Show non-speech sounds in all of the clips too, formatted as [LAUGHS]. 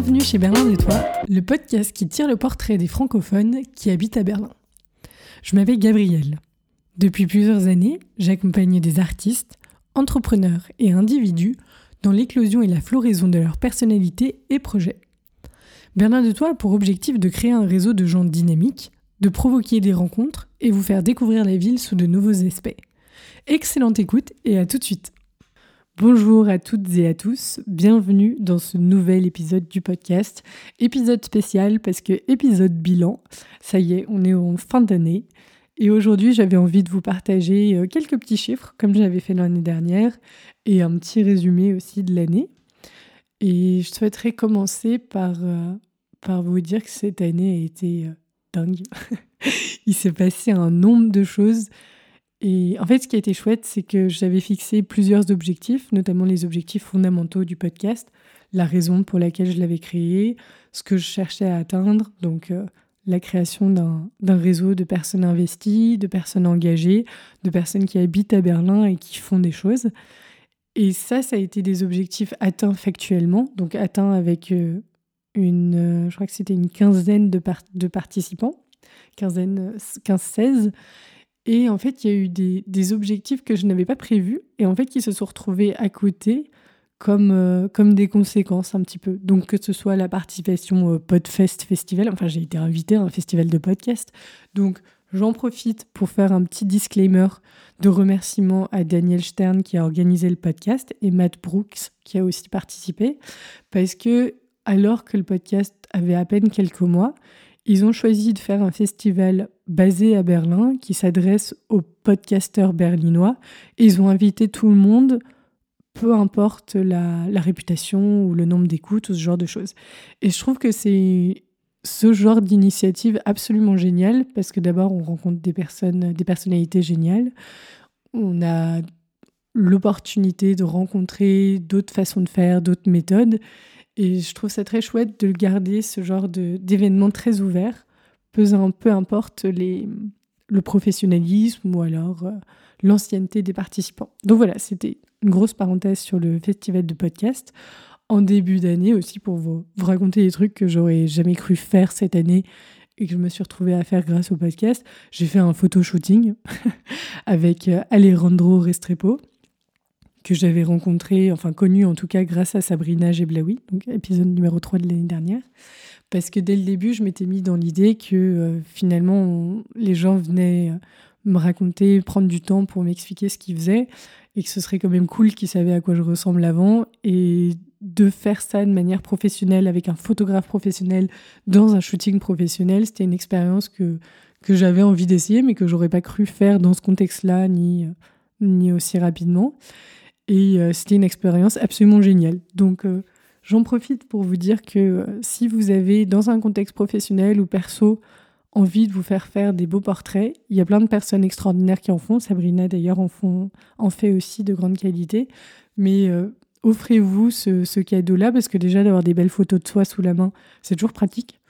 Bienvenue chez Berlin de Toi, le podcast qui tire le portrait des francophones qui habitent à Berlin. Je m'appelle Gabrielle. Depuis plusieurs années, j'accompagne des artistes, entrepreneurs et individus dans l'éclosion et la floraison de leur personnalité et projets. Berlin de Toi a pour objectif de créer un réseau de gens dynamiques, de provoquer des rencontres et vous faire découvrir la ville sous de nouveaux aspects. Excellente écoute et à tout de suite. Bonjour à toutes et à tous, bienvenue dans ce nouvel épisode du podcast. Épisode spécial parce que épisode bilan, ça y est, on est en fin d'année. Et aujourd'hui, j'avais envie de vous partager euh, quelques petits chiffres, comme j'avais fait l'année dernière, et un petit résumé aussi de l'année. Et je souhaiterais commencer par, euh, par vous dire que cette année a été euh, dingue. [LAUGHS] Il s'est passé un nombre de choses et en fait, ce qui a été chouette, c'est que j'avais fixé plusieurs objectifs, notamment les objectifs fondamentaux du podcast, la raison pour laquelle je l'avais créé, ce que je cherchais à atteindre, donc euh, la création d'un réseau de personnes investies, de personnes engagées, de personnes qui habitent à Berlin et qui font des choses. Et ça, ça a été des objectifs atteints factuellement, donc atteints avec euh, une, euh, je crois que c'était une quinzaine de, participants, quinzaine, 15-16. Et en fait, il y a eu des, objectifs que je n'avais pas prévus. Et en fait qui se sont retrouvés à côté comme, euh, comme des conséquences un petit peu. Donc que ce soit la participation au Podfest Festival, enfin j'ai été invitée à un festival de podcast, donc j'en profite pour faire un petit disclaimer de remerciement à Daniel Stern qui a organisé le podcast et Matt Brooks qui a aussi participé, parce que alors que le podcast avait à peine quelques mois, ils ont choisi de faire un festival basé à Berlin qui s'adresse aux podcasteurs berlinois. Ils ont invité tout le monde, peu importe la, réputation ou le nombre d'écoutes ou ce genre de choses. Et je trouve que c'est ce genre d'initiative absolument géniale parce que d'abord on rencontre des personnes, des personnalités géniales. On a l'opportunité de rencontrer d'autres façons de faire, d'autres méthodes. Et je trouve ça très chouette de garder ce genre d'événement très ouvert, peu, importe le professionnalisme ou alors euh, l'ancienneté des participants. Donc voilà, c'était une grosse parenthèse sur le festival de podcast. En début d'année aussi pour vous, vous raconter des trucs que j'aurais jamais cru faire cette année et que je me suis retrouvée à faire grâce au podcast. J'ai fait un photo shooting [LAUGHS] avec euh, Alejandro Restrepo que j'avais rencontré, enfin connu en tout cas grâce à Sabrina Geblaoui, donc épisode numéro 3 de l'année dernière. Parce que dès le début, je m'étais mis dans l'idée que euh, finalement, les gens venaient euh, me raconter, prendre du temps pour m'expliquer ce qu'ils faisaient, et que ce serait quand même cool qu'ils savaient à quoi je ressemble avant, et de faire ça de manière professionnelle, avec un photographe professionnel, dans un shooting professionnel, c'était une expérience que, que j'avais envie d'essayer, mais que j'aurais pas cru faire dans ce contexte-là, ni, ni aussi rapidement. Et euh, c'était une expérience absolument géniale. Donc euh, j'en profite pour vous dire que euh, si vous avez, dans un contexte professionnel ou perso, envie de vous faire faire des beaux portraits, il y a plein de personnes extraordinaires qui en font. Sabrina d'ailleurs en, fait aussi de grande qualité. Mais offrez-vous ce, ce cadeau-là parce que déjà d'avoir des belles photos de soi sous la main, c'est toujours pratique.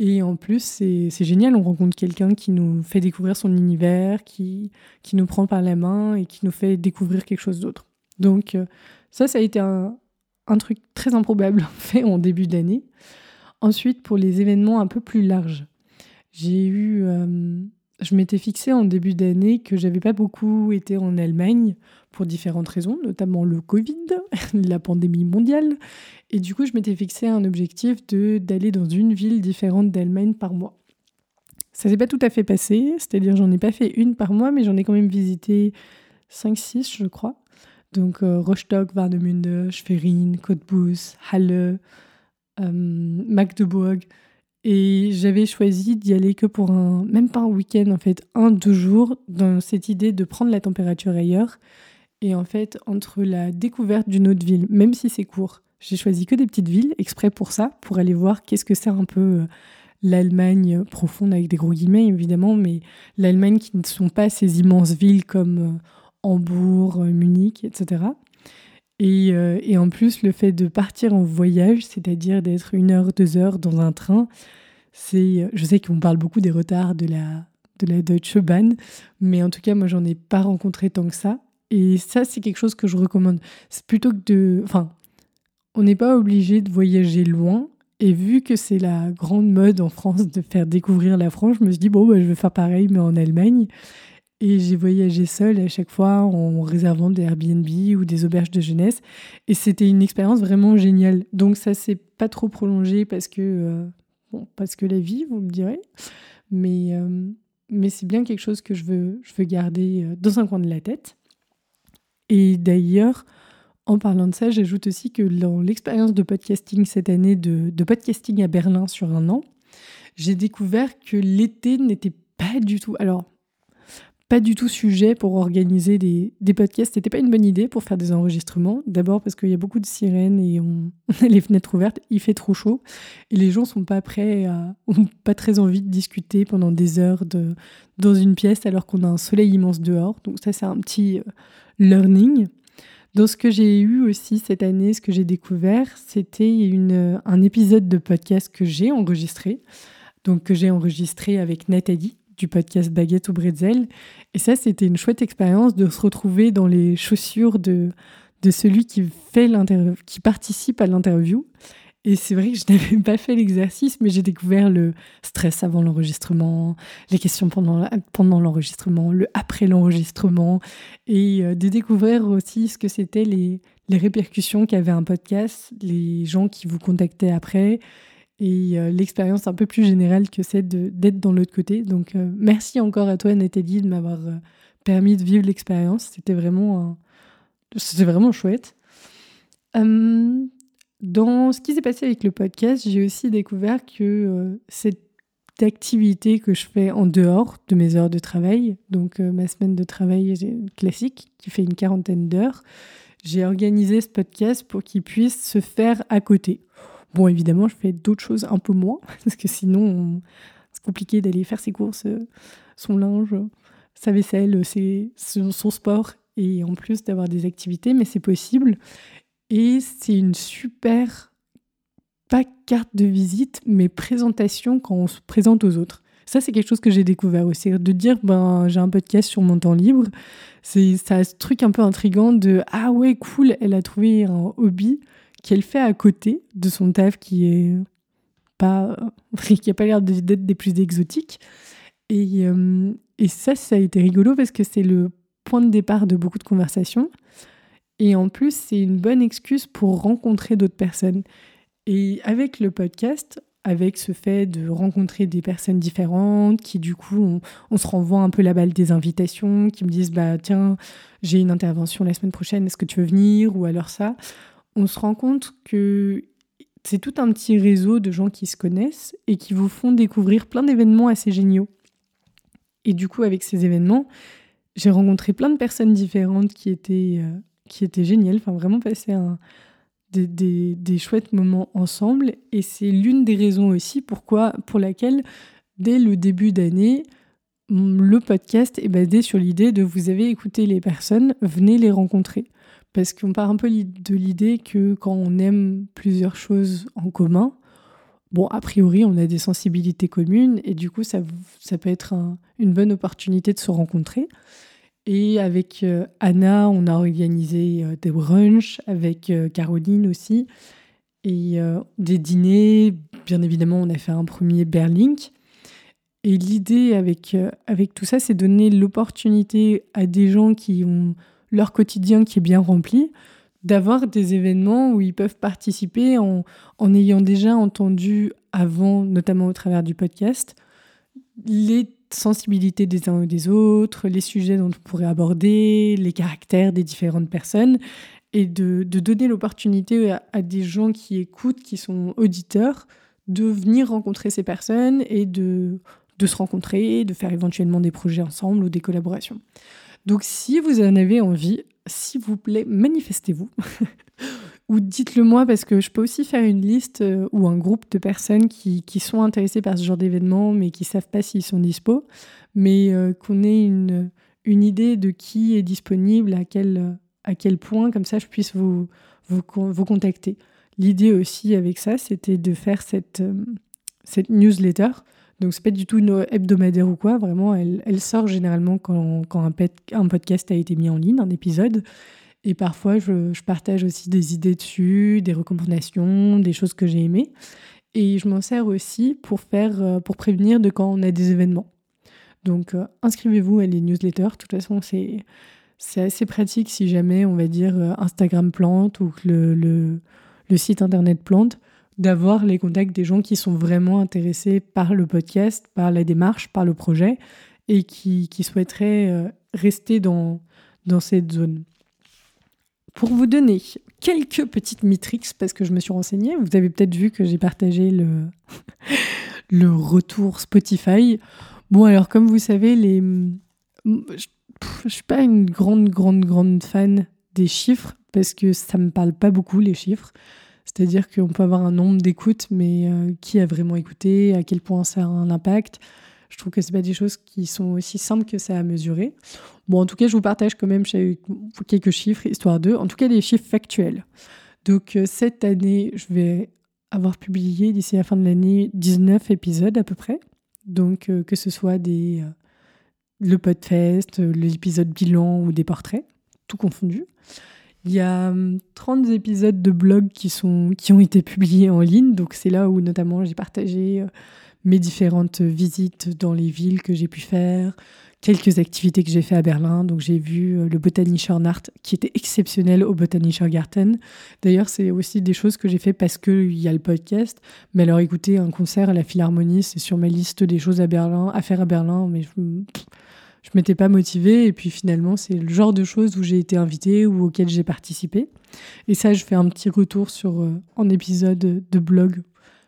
Et en plus, c'est génial, on rencontre quelqu'un qui nous fait découvrir son univers, qui, qui nous prend par la main et qui nous fait découvrir quelque chose d'autre. Donc euh, ça, ça a été un, truc très improbable [LAUGHS] fait en début d'année. Ensuite, pour les événements un peu plus larges, j'ai eu, euh, je m'étais fixé en début d'année que j'avais pas beaucoup été en Allemagne pour différentes raisons, notamment le Covid, [LAUGHS] la pandémie mondiale, et du coup, je m'étais fixé un objectif de d'aller dans une ville différente d'Allemagne par mois. Ça s'est pas tout à fait passé, c'est-à-dire j'en ai pas fait une par mois, mais j'en ai quand même visité 5-6, je crois. Donc euh, Rostock, Warnemünde, Schwerin, Cottbus, Halle, euh, Magdeburg. Et j'avais choisi d'y aller que pour un, même pas un week-end en fait, un, deux jours, dans cette idée de prendre la température ailleurs. Et en fait, entre la découverte d'une autre ville, même si c'est court, j'ai choisi que des petites villes exprès pour ça, pour aller voir qu'est-ce que c'est un peu euh, l'Allemagne profonde avec des gros guillemets évidemment, mais l'Allemagne qui ne sont pas ces immenses villes comme euh, Hambourg, euh, Munich, etc. Euh, et, en plus, le fait de partir en voyage, c'est-à-dire d'être une heure, deux heures dans un train, c'est, je sais qu'on parle beaucoup des retards de la, de la Deutsche Bahn, mais en tout cas, moi, j'en ai pas rencontré tant que ça. Et ça, c'est quelque chose que je recommande. C'est plutôt que de, enfin, on n'est pas obligé de voyager loin. Et vu que c'est la grande mode en France de faire découvrir la France, je me suis dit, bon, bah, je vais faire pareil, mais en Allemagne. Et j'ai voyagé seule à chaque fois en réservant des Airbnb ou des auberges de jeunesse. Et c'était une expérience vraiment géniale. Donc ça s'est pas trop prolongé parce que, euh, bon, parce que la vie, vous me direz. Mais, euh, mais c'est bien quelque chose que je veux, je veux garder euh, dans un coin de la tête. Et d'ailleurs, en parlant de ça, j'ajoute aussi que dans l'expérience de podcasting cette année, de, de podcasting à Berlin sur un an, j'ai découvert que l'été n'était pas du tout. Alors, pas du tout sujet pour organiser des, des podcasts. C'était pas une bonne idée pour faire des enregistrements. D'abord parce qu'il y a beaucoup de sirènes et [LAUGHS] a les fenêtres ouvertes, il fait trop chaud et les gens sont pas prêts, à, [LAUGHS] ont pas très envie de discuter pendant des heures de, dans une pièce alors qu'on a un soleil immense dehors. Donc ça c'est un petit euh, learning. Dans ce que j'ai eu aussi cette année, ce que j'ai découvert, c'était une, un épisode de podcast que j'ai enregistré, donc que j'ai enregistré avec Nathalie du podcast Baguette au Bretzel. Et ça, c'était une chouette expérience de se retrouver dans les chaussures de, de celui qui, fait qui participe à l'interview. Et c'est vrai que je [LAUGHS] n'avais pas fait l'exercice, mais j'ai découvert le stress avant l'enregistrement, les questions pendant, pendant l'enregistrement, le après l'enregistrement, et euh, de découvrir aussi ce que c'était les, les répercussions qu'avait un podcast, les gens qui vous contactaient après, et euh, l'expérience un peu plus générale que c'est d'être dans l'autre côté. Donc euh, merci encore à toi Nathalie de m'avoir euh, permis de vivre l'expérience. C'était vraiment, c'était vraiment chouette. Hum, dans ce qui s'est passé avec le podcast, j'ai aussi découvert que cette activité que je fais en dehors de mes heures de travail, donc ma semaine de travail classique qui fait une quarantaine d'heures, j'ai organisé ce podcast pour qu'il puisse se faire à côté. Bon, évidemment, je fais d'autres choses un peu moins, [LAUGHS] parce que sinon, c'est compliqué d'aller faire ses courses, euh, son linge, sa vaisselle, ses, son sport, et en plus d'avoir des activités, mais c'est possible. Et c'est une super, pas carte de visite, mais présentation quand on se présente aux autres. Ça, c'est quelque chose que j'ai découvert aussi. De dire, ben, j'ai un podcast sur mon temps libre. C'est, ça ce truc un peu intrigant de, ah ouais, cool, elle a trouvé un hobby qu'elle fait à côté de son taf qui est pas [LAUGHS] qui a pas l'air d'être des plus exotiques. Et, euh, et ça ça a été rigolo parce que c'est le point de départ de beaucoup de conversations. Et en plus c'est une bonne excuse pour rencontrer d'autres personnes. Et avec le podcast avec ce fait de rencontrer des personnes différentes qui du coup on, on, se renvoie un peu la balle des invitations qui me disent bah tiens j'ai une intervention la semaine prochaine est-ce que tu veux venir? Ou alors ça on se rend compte que c'est tout un petit réseau de gens qui se connaissent et qui vous font découvrir plein d'événements assez géniaux. Et du coup, avec ces événements, j'ai rencontré plein de personnes différentes qui étaient, euh, qui étaient géniales, enfin vraiment passé un, des, des, chouettes moments ensemble. Et c'est l'une des raisons aussi pourquoi, pour laquelle, dès le début d'année, le podcast est basé sur l'idée de vous avez écouté les personnes, venez les rencontrer. Parce qu'on part un peu de l'idée que quand on aime plusieurs choses en commun, bon, a priori, on a des sensibilités communes et du coup, ça, ça peut être une bonne opportunité de se rencontrer. Et avec euh, Anna, on a organisé euh, des brunchs, avec euh, Caroline aussi, et des dîners. Bien évidemment, on a fait un premier Berlink. Et l'idée avec, avec tout ça, c'est donner l'opportunité à des gens qui ont leur quotidien qui est bien rempli, d'avoir des événements où ils peuvent participer en, en ayant déjà entendu avant, notamment au travers du podcast, les sensibilités des uns ou des autres, les sujets dont on pourrait aborder, les caractères des différentes personnes, et de, de donner l'opportunité à, à, des gens qui écoutent, qui sont auditeurs, de venir rencontrer ces personnes et de, de se rencontrer, de faire éventuellement des projets ensemble ou des collaborations. Donc si vous en avez envie, s'il vous plaît, manifestez-vous. [LAUGHS] ou dites-le moi parce que je peux aussi faire une liste euh, ou un groupe de personnes qui, sont intéressées par ce genre d'événement mais qui savent pas s'ils sont dispo, mais euh, qu'on ait une, une idée de qui est disponible, à quel, à quel point, comme ça je puisse vous, vous, vous contacter. L'idée aussi avec ça, c'était de faire cette, euh, cette newsletter donc c'est pas du tout une hebdomadaire ou quoi, vraiment elle, elle sort généralement quand, quand un, podcast a été mis en ligne, un épisode. Et parfois, je, partage aussi des idées dessus, des recommandations, des choses que j'ai aimées. Et je m'en sers aussi pour faire, euh, pour prévenir de quand on a des événements. Donc, euh, inscrivez-vous à les newsletters. De toute façon, c'est, assez pratique si jamais, on va dire, euh, Instagram plante ou le, le site internet plante, d'avoir les contacts des gens qui sont vraiment intéressés par le podcast, par la démarche, par le projet et qui, qui souhaiteraient rester dans, dans cette zone. Pour vous donner quelques petites mitrix, parce que je me suis renseignée, vous avez peut-être vu que j'ai partagé le, [LAUGHS] le retour Spotify. Bon, alors comme vous savez, les... je ne suis pas une grande, grande, grande fan des chiffres, parce que ça me parle pas beaucoup, les chiffres. C'est-à-dire qu'on peut avoir un nombre d'écoutes, mais euh, qui a vraiment écouté, à quel point ça a un impact. Je trouve que ce pas des choses qui sont aussi simples que ça à mesurer. Bon, en tout cas, je vous partage quand même quelques chiffres, histoire d'eux. En tout cas, des chiffres factuels. Donc, euh, cette année, je vais avoir publié d'ici la fin de l'année 19 épisodes à peu près. Donc, euh, que ce soit des, euh, le podfest, l'épisode bilan ou des portraits, tout confondu. Il y a 30 épisodes de blog qui, sont, qui ont été publiés en ligne. Donc, c'est là où notamment j'ai partagé mes différentes visites dans les villes que j'ai pu faire, quelques activités que j'ai fait à Berlin. Donc j'ai vu euh, le Botanischer Nacht qui était exceptionnel au Botanischer Garten. D'ailleurs, c'est aussi des choses que j'ai fait parce qu'il y a le podcast. Mais alors écouter un concert à la Philharmonie, c'est sur ma liste des choses à Berlin, à faire à Berlin, mais je, je m'étais pas motivée. Et puis finalement, c'est le genre de choses où j'ai été invitée ou auxquelles j'ai participé. Et ça, je fais un petit retour sur euh, en épisode de blog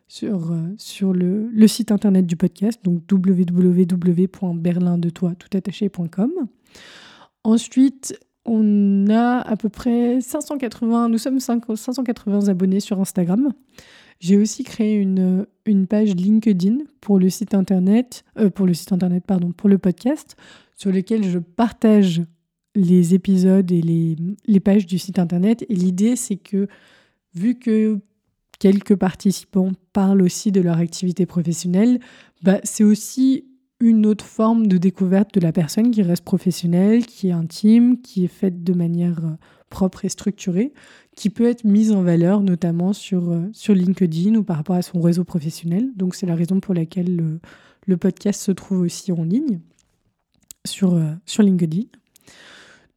sur, euh, sur le, site internet du podcast, donc www.berlindetoi.toutattaché.com. Ensuite, on a à peu près 580, nous sommes 580 abonnés sur Instagram. J'ai aussi créé une, une, page LinkedIn pour le site internet, euh, pour le site internet, pardon, pour le podcast, sur lequel je partage les épisodes et les, les pages du site internet. Et l'idée, c'est que vu que quelques participants parlent aussi de leur activité professionnelle, bah, c'est aussi une autre forme de découverte de la personne qui reste professionnelle, qui est intime, qui est faite de manière euh, propre et structurée, qui peut être mise en valeur notamment sur, euh, sur LinkedIn ou par rapport à son réseau professionnel. Donc c'est la raison pour laquelle le, podcast se trouve aussi en ligne sur, euh, sur LinkedIn.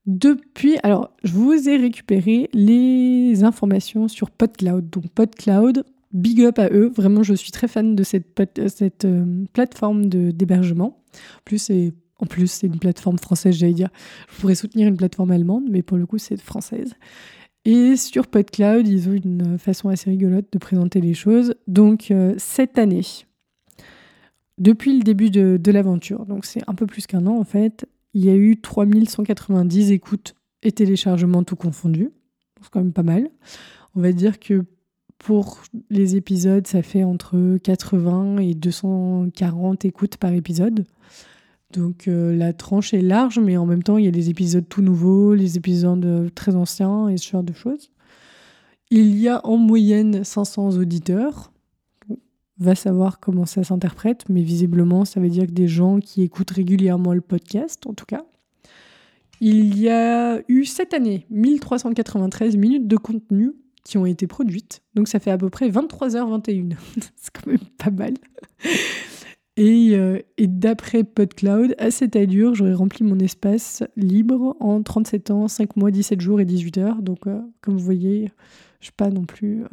Depuis, alors, je vous ai récupéré les informations sur PodCloud. Donc, PodCloud, big up à eux. Vraiment, je suis très fan de cette, cette euh, plateforme d'hébergement. plus, en plus, c'est une plateforme française, j'allais dire. Je pourrais soutenir une plateforme allemande, mais pour le coup, c'est française. Et sur PodCloud, ils ont une façon assez rigolote de présenter les choses. Donc, euh, cette année, depuis le début de, de l'aventure, donc c'est un peu plus qu'un an en fait, il y a eu 3190 écoutes et téléchargements tout confondus. C'est quand même pas mal. On va dire que pour les épisodes, ça fait entre 80 et 240 écoutes par épisode. Donc euh, la tranche est large, mais en même temps, il y a des épisodes tout nouveaux, les épisodes euh, très anciens et ce genre de choses. Il y a en moyenne 500 auditeurs va savoir comment ça s'interprète, mais visiblement, ça veut dire que des gens qui écoutent régulièrement le podcast, en tout cas. Il y a eu cette année 1393 minutes de contenu qui ont été produites, donc ça fait à peu près 23h21. [LAUGHS] C'est quand même pas mal. Et, euh, et d'après PodCloud, à cette allure, j'aurais rempli mon espace libre en 37 ans, 5 mois, 17 jours et 18 heures. Donc, euh, comme vous voyez, je ne suis pas non plus euh,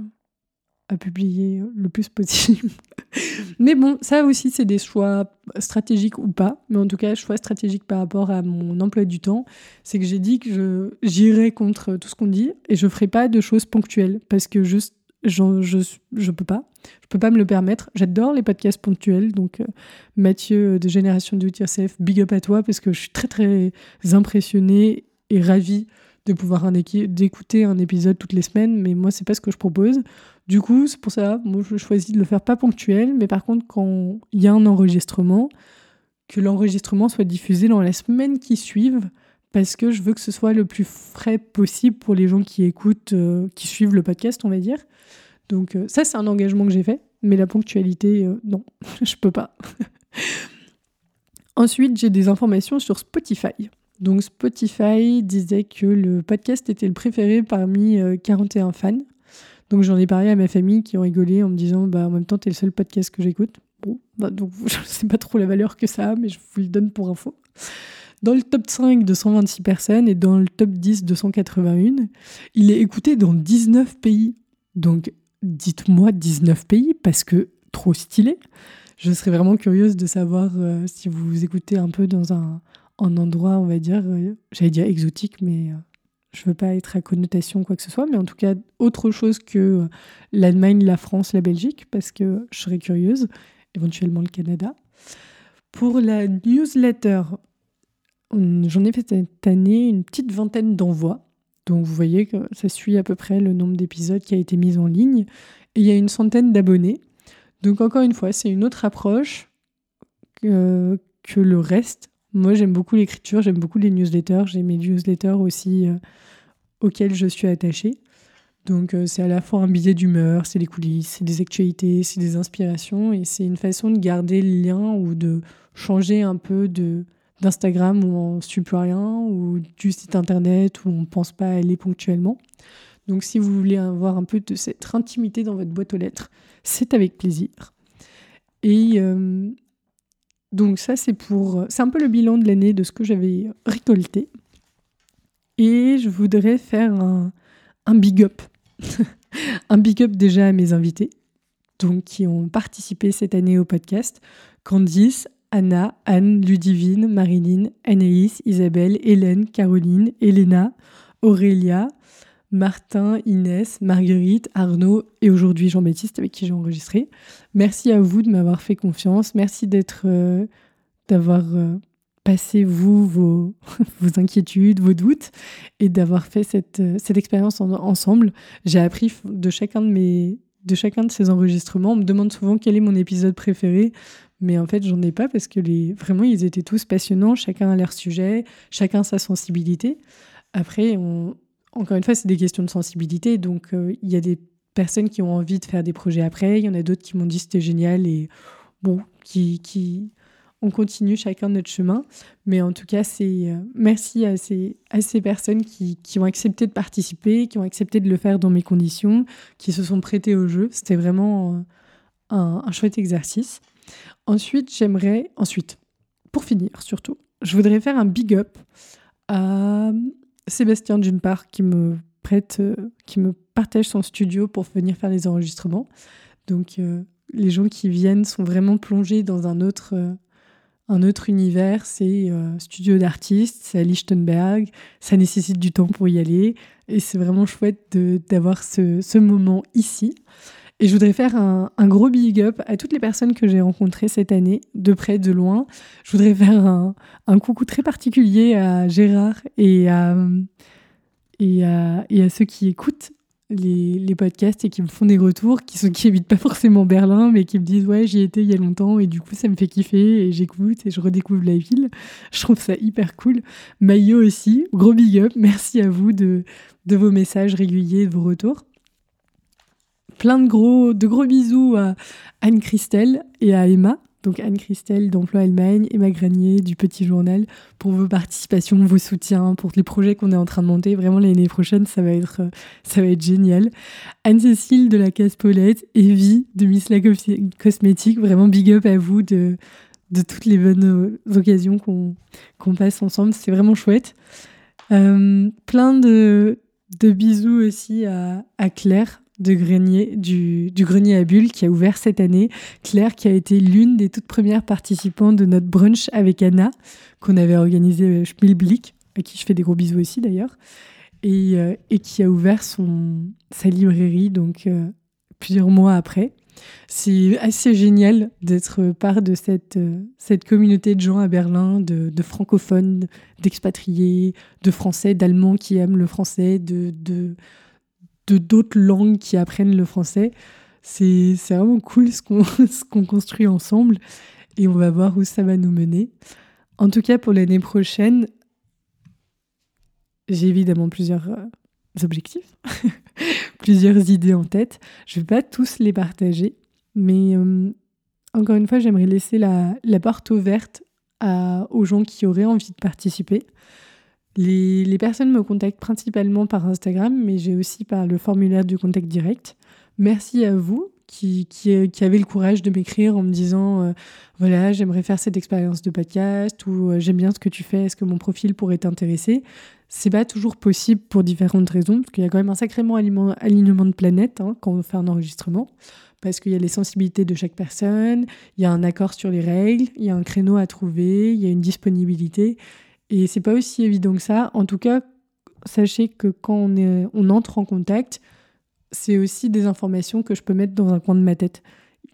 à publier le plus possible. [LAUGHS] mais bon, ça aussi, c'est des choix stratégiques ou pas. Mais en tout cas, choix stratégique par rapport à mon emploi du temps, c'est que j'ai dit que j'irai contre tout ce qu'on dit et je ferai pas de choses ponctuelles parce que juste, je, je, peux pas. Je peux pas me le permettre. J'adore les podcasts ponctuels. Donc, euh, Mathieu de Génération Do It Yourself, big up à toi parce que je suis très, très impressionnée et ravie de pouvoir d'écouter un épisode toutes les semaines, mais moi, c'est pas ce que je propose. Du coup, c'est pour ça, moi, je choisis de le faire pas ponctuel, mais par contre, quand il y a un enregistrement, que l'enregistrement soit diffusé dans la semaine qui suivent, parce que je veux que ce soit le plus frais possible pour les gens qui écoutent, euh, qui suivent le podcast, on va dire. Donc euh, ça, c'est un engagement que j'ai fait, mais la ponctualité, euh, non, [LAUGHS] je peux pas. [LAUGHS] Ensuite, j'ai des informations sur Spotify. Donc Spotify disait que le podcast était le préféré parmi 41 fans. Donc j'en ai parlé à ma famille qui ont rigolé en me disant bah en même temps t'es le seul podcast que j'écoute. Bon, bah, donc [LAUGHS] je ne sais pas trop la valeur que ça a, mais je vous le donne pour info. Dans le top 5 de 126 personnes et dans le top 10 de 181, il est écouté dans 19 pays. Donc dites-moi 19 pays parce que trop stylé. Je serais vraiment curieuse de savoir euh, si vous vous écoutez un peu dans un, endroit, on va dire, euh, j'allais dire exotique, mais euh, je veux pas être à connotation quoi que ce soit, mais en tout cas autre chose que l'Allemagne, la France, la Belgique, parce que je serais curieuse, éventuellement le Canada. Pour la newsletter, j'en ai fait cette année une petite vingtaine d'envois. Donc vous voyez que ça suit à peu près le nombre d'épisodes qui a été mis en ligne. Et il y a une centaine d'abonnés. Donc encore une fois, c'est une autre approche que, le reste. Moi, j'aime beaucoup l'écriture, j'aime beaucoup les newsletters. J'ai mes newsletters aussi euh, auxquels je suis attachée. Donc euh, c'est à la fois un billet d'humeur, c'est des coulisses, c'est des actualités, c'est des inspirations et c'est une façon de garder le lien ou de changer un peu de d'Instagram où on ne suit plus rien ou du site internet où on ne pense pas aller ponctuellement. Donc si vous voulez avoir un peu de cette intimité dans votre boîte aux lettres, c'est avec plaisir. Et euh, donc ça, c'est pour, c'est un peu le bilan de l'année de ce que j'avais récolté. Et je voudrais faire un, big up. [LAUGHS] un big up déjà à mes invités, donc qui ont participé cette année au podcast. Candice, Anna, Anne, Ludivine, Marilyn, Anaïs, Isabelle, Hélène, Caroline, Elena, Aurélia, Martin, Inès, Marguerite, Arnaud et aujourd'hui Jean-Baptiste avec qui j'ai enregistré. Merci à vous de m'avoir fait confiance. Merci d'être, euh, d'avoir euh, passé vous vos, [LAUGHS] inquiétudes, vos doutes et d'avoir fait cette, euh, cette expérience ensemble. J'ai appris de chacun de mes de chacun de ces enregistrements. On me demande souvent quel est mon épisode préféré, mais en fait, j'en ai pas parce que les vraiment ils étaient tous passionnants, chacun a leur sujet, chacun sa sensibilité. Après, on, encore une fois, c'est des questions de sensibilité. Donc, euh, il y a des personnes qui ont envie de faire des projets après. Il y en a d'autres qui m'ont dit c'était génial et bon, qui, qui, on continue chacun notre chemin. Mais en tout cas, c'est euh, merci à ces, à ces personnes qui, qui, ont accepté de participer, qui ont accepté de le faire dans mes conditions, qui se sont prêtées au jeu. C'était vraiment euh, un, un, chouette exercice. Ensuite, j'aimerais, ensuite, pour finir surtout, je voudrais faire un big up à Sébastien d'une part qui me prête, euh, qui me partage son studio pour venir faire les enregistrements. Donc les gens qui viennent sont vraiment plongés dans un autre, un autre univers. C'est studio d'artistes, c'est à Lichtenberg, ça nécessite du temps pour y aller et c'est vraiment chouette d'avoir ce, ce moment ici. Et je voudrais faire un, gros big up à toutes les personnes que j'ai rencontrées cette année, de près, de loin. Je voudrais faire un, coucou très particulier à Gérard et à, et à, et à ceux qui écoutent les, podcasts et qui me font des retours, qui sont qui habitent pas forcément Berlin, mais qui me disent ouais j'y étais il y a longtemps et du coup ça me fait kiffer et j'écoute et je redécouvre la ville. Je trouve ça hyper cool. Maillot aussi, gros big up, merci à vous de, de vos messages réguliers, de vos retours. Plein de gros, de gros bisous à Anne-Christelle et à Emma. Donc Anne-Christelle d'Emploi Allemagne, Emma Granier du Petit Journal pour vos participations, vos soutiens, pour les projets qu'on est en train de monter. Vraiment l'année prochaine, ça va être, ça va être génial. Anne-Cécile de la Casse Paulette, Evie de Miss La Cosmétique. Vraiment big up à vous de, de toutes les bonnes occasions qu'on passe ensemble. C'est vraiment chouette. Euh, plein de, de bisous aussi à, à Claire de grenier, du, grenier à bulles qui a ouvert cette année. Claire qui a été l'une des toutes premières participantes de notre brunch avec Anna qu'on avait organisé à Schmilblick, à qui je fais des gros bisous aussi d'ailleurs, et, euh, qui a ouvert son, sa librairie donc euh, plusieurs mois après. C'est assez génial d'être part de cette, euh, cette communauté de gens à Berlin, de, francophones, d'expatriés, de français, d'allemands qui aiment le français, de, de de d'autres langues qui apprennent le français. C'est vraiment cool [LAUGHS] ce qu'on construit ensemble et on va voir où ça va nous mener. En tout cas, pour l'année prochaine, j'ai évidemment plusieurs euh, objectifs, [LAUGHS] plusieurs idées en tête. Je ne vais pas tous les partager, mais euh, encore une fois, j'aimerais laisser la, la, porte ouverte aux gens qui auraient envie de participer. Les, personnes me contactent principalement par Instagram, mais j'ai aussi par le formulaire du contact direct. Merci à vous qui, qui, avez le courage de m'écrire en me disant euh, voilà, j'aimerais faire cette expérience de podcast ou euh, j'aime bien ce que tu fais, est-ce que mon profil pourrait t'intéresser? C'est pas toujours possible pour différentes raisons, parce qu'il y a quand même un sacrément alignement de planète hein, quand on fait un enregistrement parce qu'il y a les sensibilités de chaque personne, il y a un accord sur les règles, il y a un créneau à trouver, il y a une disponibilité. Et c'est pas aussi évident que ça. En tout cas, sachez que quand on, entre en contact, c'est aussi des informations que je peux mettre dans un coin de ma tête.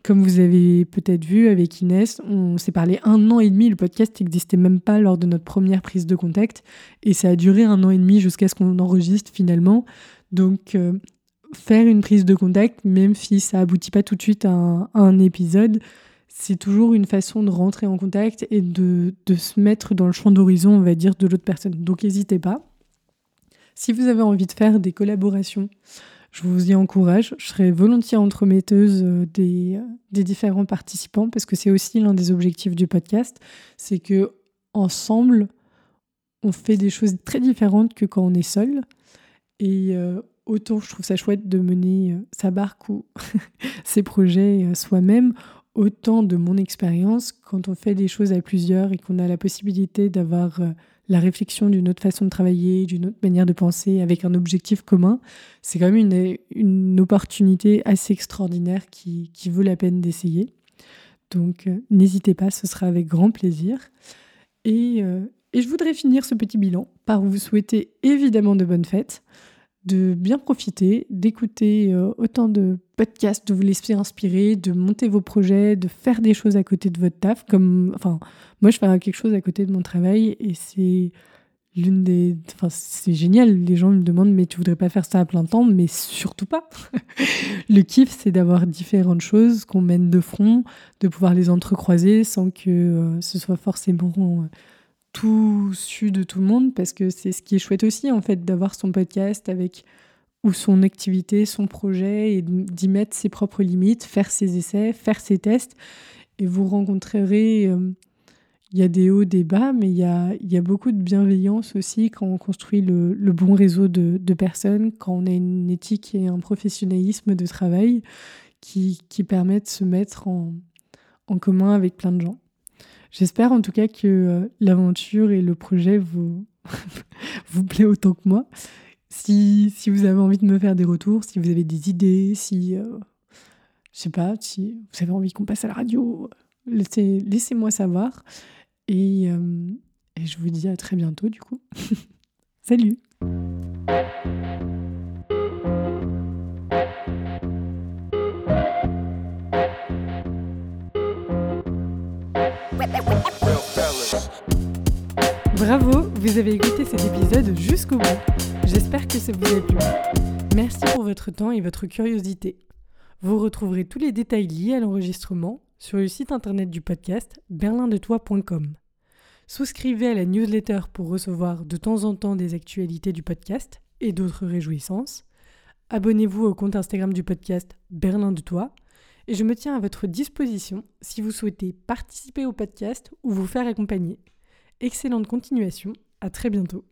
Comme vous avez peut-être vu avec Inès, on s'est parlé un an et demi, le podcast n'existait même pas lors de notre première prise de contact, et ça a duré un an et demi jusqu'à ce qu'on enregistre finalement. Donc euh, faire une prise de contact, même si ça aboutit pas tout de suite à un, épisode, c'est toujours une façon de rentrer en contact et de, se mettre dans le champ d'horizon, on va dire, de l'autre personne. Donc n'hésitez pas. Si vous avez envie de faire des collaborations, je vous y encourage. Je serai volontiers entremetteuse euh, des, euh, des différents participants parce que c'est aussi l'un des objectifs du podcast, c'est que ensemble, on fait des choses très différentes que quand on est seul. Et euh, autant je trouve ça chouette de mener sa barque ou [LAUGHS] ses projets soi-même, autant de mon expérience, quand on fait des choses à plusieurs et qu'on a la possibilité d'avoir euh, la réflexion d'une autre façon de travailler, d'une autre manière de penser, avec un objectif commun, c'est quand même une, une opportunité assez extraordinaire qui, qui vaut la peine d'essayer. Donc n'hésitez pas, ce sera avec grand plaisir. Et, et je voudrais finir ce petit bilan par vous souhaiter évidemment de bonnes fêtes de bien profiter, d'écouter euh, autant de podcasts, de vous laisser inspirer, de monter vos projets, de faire des choses à côté de votre taf. Comme, enfin, moi, je fais quelque chose à côté de mon travail et c'est l'une des. Enfin, c'est génial. Les gens me demandent, mais tu voudrais pas faire ça à plein temps? Mais surtout pas. [LAUGHS] le kiff, c'est d'avoir différentes choses qu'on mène de front, de pouvoir les entrecroiser sans que euh, ce soit forcément. Tout su de tout le monde parce que c'est ce qui est chouette aussi en fait d'avoir son podcast avec ou son activité, son projet et d'y mettre ses propres limites, faire ses essais, faire ses tests et vous rencontrerez euh, il y a des hauts, des bas, mais il y a, y a, beaucoup de bienveillance aussi quand on construit le, le bon réseau de, de, personnes, quand on a une éthique et un professionnalisme de travail qui, qui permet de se mettre en, en commun avec plein de gens. J'espère en tout cas que euh, l'aventure et le projet vous, [LAUGHS] vous plaît autant que moi. Si, si, vous avez envie de me faire des retours, si vous avez des idées, si, euh, je sais pas, si vous avez envie qu'on passe à la radio, laissez, laissez-moi savoir. Et, euh, et je vous dis à très bientôt du coup. [LAUGHS] Salut Bravo, vous avez écouté cet épisode jusqu'au bout. J'espère que ça vous a plu. Merci pour votre temps et votre curiosité. Vous retrouverez tous les détails liés à l'enregistrement sur le site internet du podcast berlindetoi.com. Souscrivez à la newsletter pour recevoir de temps en temps des actualités du podcast et d'autres réjouissances. Abonnez-vous au compte Instagram du podcast Berlin de Toi et je me tiens à votre disposition si vous souhaitez participer au podcast ou vous faire accompagner. Excellente continuation, à très bientôt.